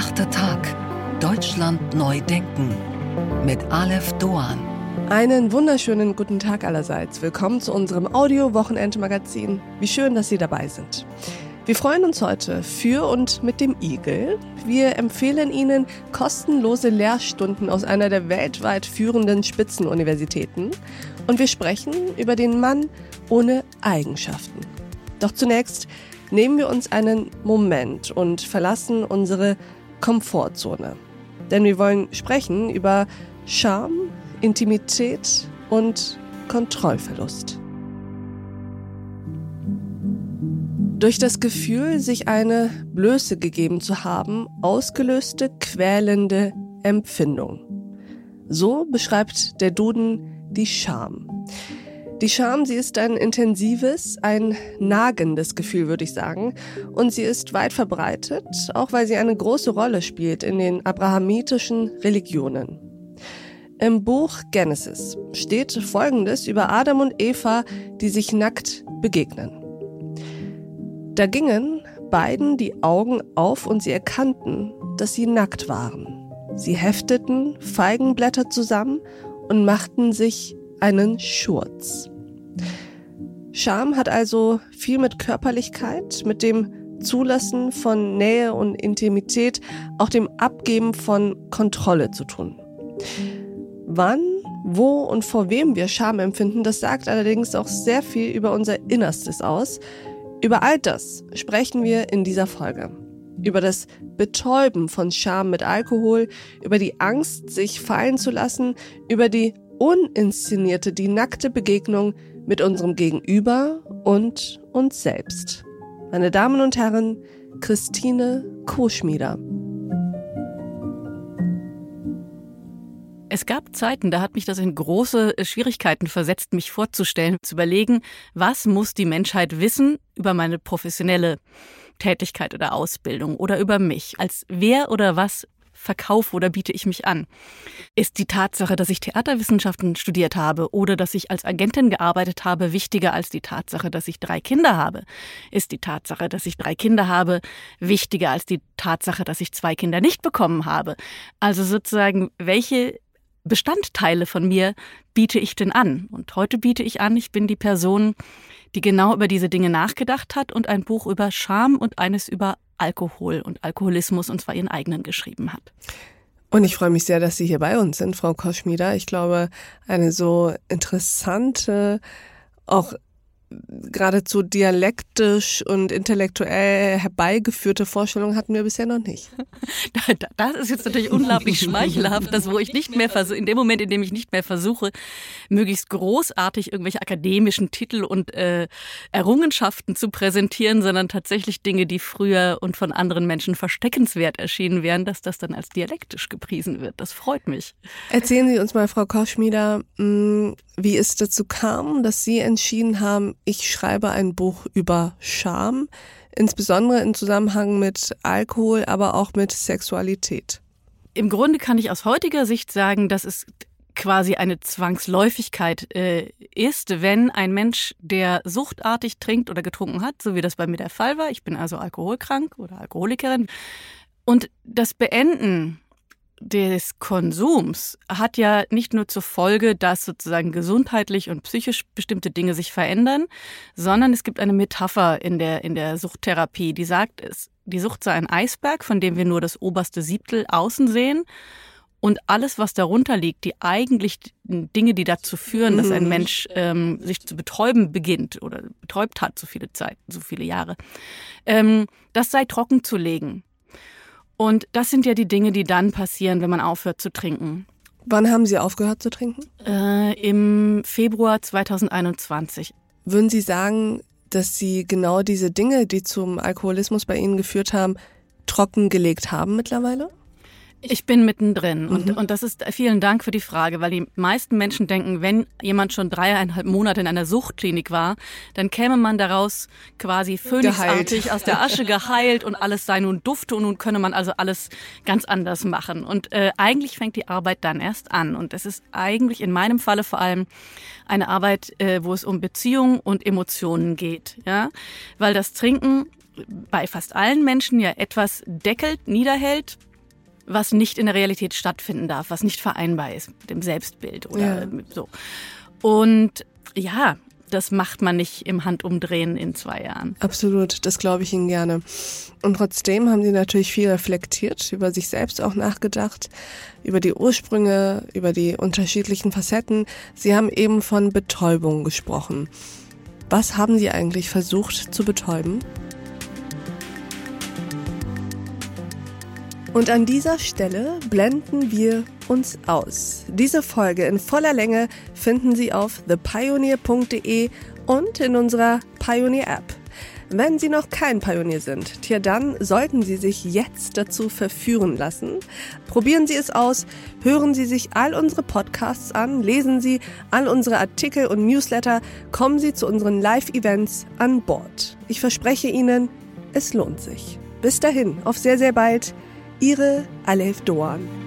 Achter Tag. Deutschland neu denken. Mit Aleph Doan. Einen wunderschönen guten Tag allerseits. Willkommen zu unserem Audio-Wochenend-Magazin. Wie schön, dass Sie dabei sind. Wir freuen uns heute für und mit dem Igel. Wir empfehlen Ihnen kostenlose Lehrstunden aus einer der weltweit führenden Spitzenuniversitäten. Und wir sprechen über den Mann ohne Eigenschaften. Doch zunächst nehmen wir uns einen Moment und verlassen unsere Komfortzone. Denn wir wollen sprechen über Scham, Intimität und Kontrollverlust. Durch das Gefühl, sich eine Blöße gegeben zu haben, ausgelöste quälende Empfindung. So beschreibt der Duden die Scham. Die Scham, sie ist ein intensives, ein nagendes Gefühl, würde ich sagen. Und sie ist weit verbreitet, auch weil sie eine große Rolle spielt in den abrahamitischen Religionen. Im Buch Genesis steht Folgendes über Adam und Eva, die sich nackt begegnen. Da gingen beiden die Augen auf und sie erkannten, dass sie nackt waren. Sie hefteten Feigenblätter zusammen und machten sich einen Schurz. Scham hat also viel mit Körperlichkeit, mit dem Zulassen von Nähe und Intimität, auch dem Abgeben von Kontrolle zu tun. Wann, wo und vor wem wir Scham empfinden, das sagt allerdings auch sehr viel über unser Innerstes aus. Über all das sprechen wir in dieser Folge. Über das Betäuben von Scham mit Alkohol, über die Angst, sich fallen zu lassen, über die uninszenierte, die nackte Begegnung mit unserem Gegenüber und uns selbst. Meine Damen und Herren, Christine Koschmieder. Es gab Zeiten, da hat mich das in große Schwierigkeiten versetzt, mich vorzustellen, zu überlegen, was muss die Menschheit wissen über meine professionelle Tätigkeit oder Ausbildung oder über mich. Als wer oder was verkaufe oder biete ich mich an? Ist die Tatsache, dass ich Theaterwissenschaften studiert habe oder dass ich als Agentin gearbeitet habe, wichtiger als die Tatsache, dass ich drei Kinder habe? Ist die Tatsache, dass ich drei Kinder habe, wichtiger als die Tatsache, dass ich zwei Kinder nicht bekommen habe? Also sozusagen, welche Bestandteile von mir biete ich denn an? Und heute biete ich an, ich bin die Person, die genau über diese Dinge nachgedacht hat und ein Buch über Scham und eines über Alkohol und Alkoholismus und zwar ihren eigenen geschrieben hat. Und ich freue mich sehr, dass Sie hier bei uns sind, Frau Koschmieder. Ich glaube, eine so interessante, auch geradezu dialektisch und intellektuell herbeigeführte Vorstellung hatten wir bisher noch nicht. Das ist jetzt natürlich unglaublich schmeichelhaft, dass wo ich nicht mehr versuche, in dem Moment, in dem ich nicht mehr versuche, möglichst großartig irgendwelche akademischen Titel und äh, Errungenschaften zu präsentieren, sondern tatsächlich Dinge, die früher und von anderen Menschen versteckenswert erschienen wären, dass das dann als dialektisch gepriesen wird. Das freut mich. Erzählen Sie uns mal, Frau Koschmieder, mm, wie es dazu kam, dass Sie entschieden haben, ich schreibe ein Buch über Scham, insbesondere im Zusammenhang mit Alkohol, aber auch mit Sexualität. Im Grunde kann ich aus heutiger Sicht sagen, dass es quasi eine Zwangsläufigkeit äh, ist, wenn ein Mensch, der suchtartig trinkt oder getrunken hat, so wie das bei mir der Fall war, ich bin also alkoholkrank oder Alkoholikerin, und das Beenden des Konsums hat ja nicht nur zur Folge, dass sozusagen gesundheitlich und psychisch bestimmte Dinge sich verändern, sondern es gibt eine Metapher in der, in der Suchttherapie, die sagt, es, die Sucht sei ein Eisberg, von dem wir nur das oberste Siebtel außen sehen. Und alles, was darunter liegt, die eigentlich Dinge, die dazu führen, dass ein mhm. Mensch ähm, sich zu betäuben beginnt oder betäubt hat, so viele Zeit, so viele Jahre, ähm, das sei trocken zu legen. Und das sind ja die Dinge, die dann passieren, wenn man aufhört zu trinken. Wann haben Sie aufgehört zu trinken? Äh, Im Februar 2021. Würden Sie sagen, dass Sie genau diese Dinge, die zum Alkoholismus bei Ihnen geführt haben, trockengelegt haben mittlerweile? Ich bin mittendrin und, mhm. und das ist vielen Dank für die Frage, weil die meisten Menschen denken, wenn jemand schon dreieinhalb Monate in einer Suchtklinik war, dann käme man daraus quasi phönixartig aus der Asche geheilt und alles sei nun dufte und nun könne man also alles ganz anders machen. Und äh, eigentlich fängt die Arbeit dann erst an und es ist eigentlich in meinem Falle vor allem eine Arbeit, äh, wo es um Beziehungen und Emotionen geht, ja, weil das Trinken bei fast allen Menschen ja etwas deckelt, niederhält, was nicht in der Realität stattfinden darf, was nicht vereinbar ist mit dem Selbstbild oder ja. so. Und ja, das macht man nicht im Handumdrehen in zwei Jahren. Absolut, das glaube ich Ihnen gerne. Und trotzdem haben Sie natürlich viel reflektiert, über sich selbst auch nachgedacht, über die Ursprünge, über die unterschiedlichen Facetten. Sie haben eben von Betäubung gesprochen. Was haben Sie eigentlich versucht zu betäuben? Und an dieser Stelle blenden wir uns aus. Diese Folge in voller Länge finden Sie auf thepioneer.de und in unserer Pioneer App. Wenn Sie noch kein Pionier sind, tja, dann sollten Sie sich jetzt dazu verführen lassen. Probieren Sie es aus, hören Sie sich all unsere Podcasts an, lesen Sie all unsere Artikel und Newsletter, kommen Sie zu unseren Live-Events an Bord. Ich verspreche Ihnen, es lohnt sich. Bis dahin, auf sehr, sehr bald. Ihre Alef Doan.